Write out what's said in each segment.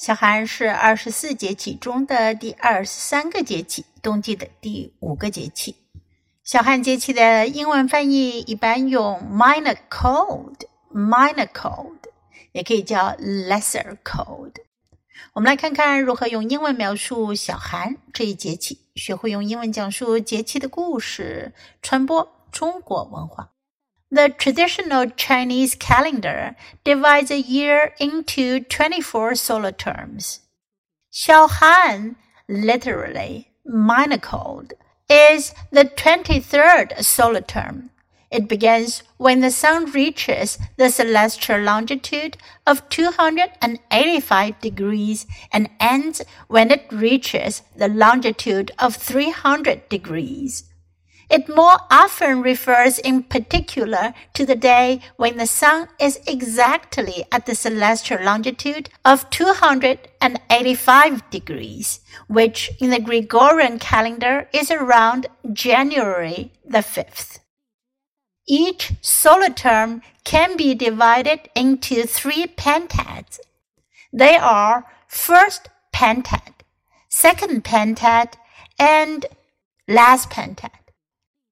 小寒是二十四节气中的第二十三个节气，冬季的第五个节气。小寒节气的英文翻译一般用 minor cold，minor cold，也可以叫 lesser cold。我们来看看如何用英文描述小寒这一节气，学会用英文讲述节气的故事，传播中国文化。The traditional Chinese calendar divides a year into 24 solar terms. Xiaohan, literally minor cold, is the 23rd solar term. It begins when the sun reaches the celestial longitude of 285 degrees and ends when it reaches the longitude of 300 degrees. It more often refers in particular to the day when the sun is exactly at the celestial longitude of 285 degrees, which in the Gregorian calendar is around January the 5th. Each solar term can be divided into three pentads. They are first pentad, second pentad, and last pentad.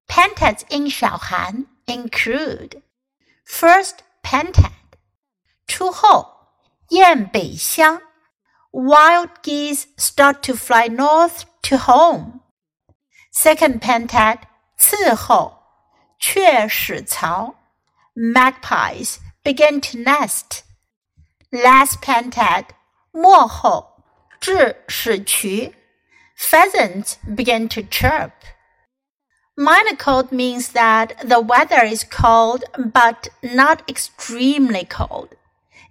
Pentads in Xiaohan include First Pentad, Xiang Wild geese start to fly north to home. Second Pentad, 次候鹊始巢 Magpies begin to nest. Last Pentad, 末后至始渠 Pheasants begin to chirp. Minor cold means that the weather is cold but not extremely cold.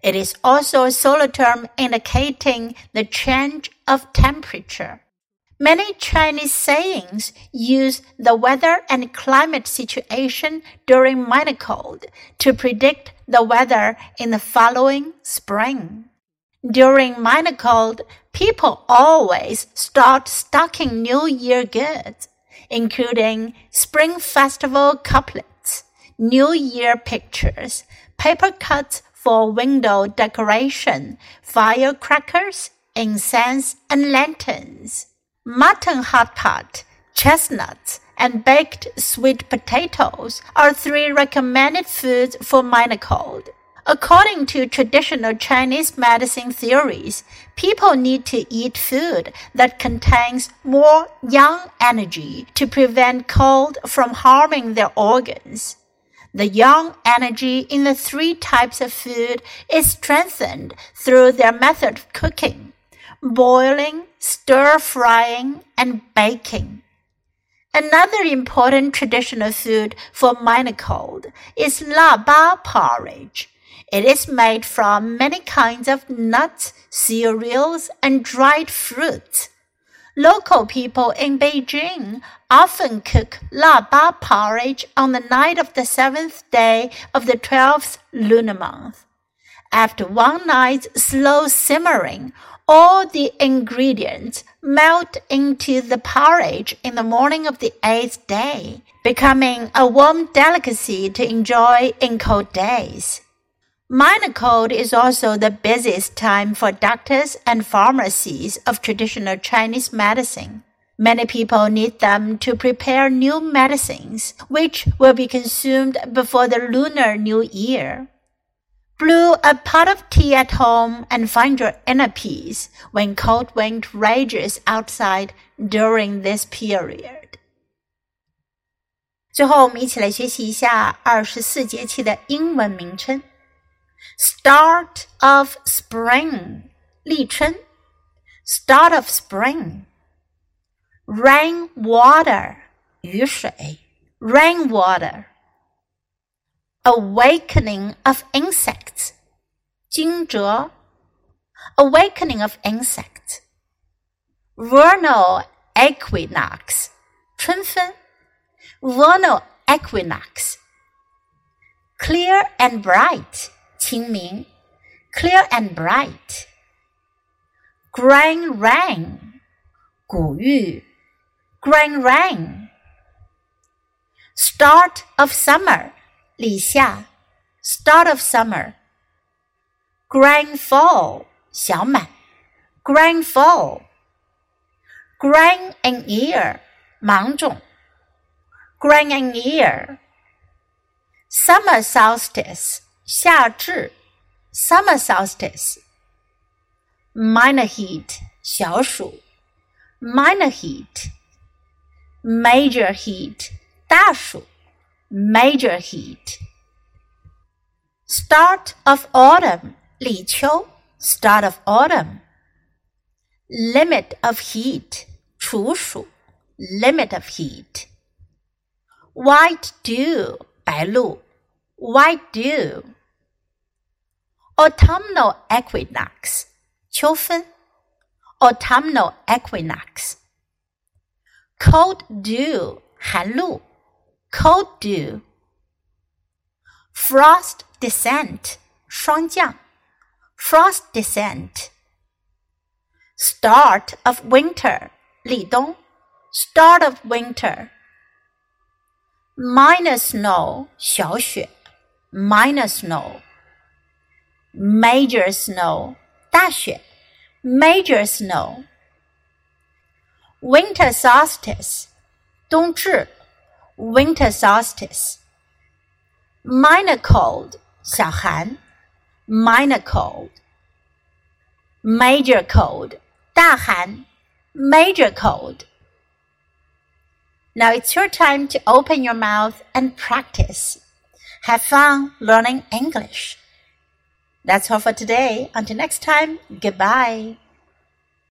It is also a solar term indicating the change of temperature. Many Chinese sayings use the weather and climate situation during minor cold to predict the weather in the following spring. During minor cold, people always start stocking New Year goods including Spring Festival couplets, New Year pictures, paper cuts for window decoration, firecrackers, incense, and lanterns. Mutton hot pot, chestnuts, and baked sweet potatoes are three recommended foods for minor cold. According to traditional Chinese medicine theories, people need to eat food that contains more yang energy to prevent cold from harming their organs. The yang energy in the three types of food is strengthened through their method of cooking, boiling, stir frying, and baking. Another important traditional food for minor cold is la ba porridge it is made from many kinds of nuts, cereals, and dried fruits. Local people in Beijing often cook la ba porridge on the night of the seventh day of the twelfth lunar month. After one night's slow simmering, all the ingredients melt into the porridge in the morning of the eighth day, becoming a warm delicacy to enjoy in cold days. Minor Cold is also the busiest time for doctors and pharmacies of traditional Chinese medicine. Many people need them to prepare new medicines, which will be consumed before the Lunar New Year. Brew a pot of tea at home and find your inner peace when cold wind rages outside during this period. 最后，我们一起来学习一下二十四节气的英文名称。Start of spring, 立春. Start of spring. Rain water, 雨水. Rain water. Awakening of insects, 惊蛰. Awakening of insects. Vernal equinox, 春分，vernal equinox。Clear and bright， 清明，clear and bright。Grand rain，古玉，grand rain。Start of summer，立夏，start of summer。Grand fall，小满，grand fall。Grain and ear，芒种，grain and ear。Summer solstice， 夏至，summer solstice。Minor heat，小暑，minor heat。Major heat，大暑，major heat。Start of autumn，立秋，start of autumn。Limit of heat，处暑，limit of heat。White dew，白露，white dew。 Autumnal equinox, 秋分 Autumnal equinox. Cold dew, 寒露 Cold dew. Frost descent, 霜降 Frost descent. Start of winter, 立冬 Start of winter. minor snow, 小雪 minor snow Major snow，大雪，major snow。Winter solstice，冬至，winter solstice。Minor cold，小寒，minor cold。Major cold，大寒，major cold。Now it's your time to open your mouth and practice. Have fun learning English. That's all for today. Until next time, goodbye.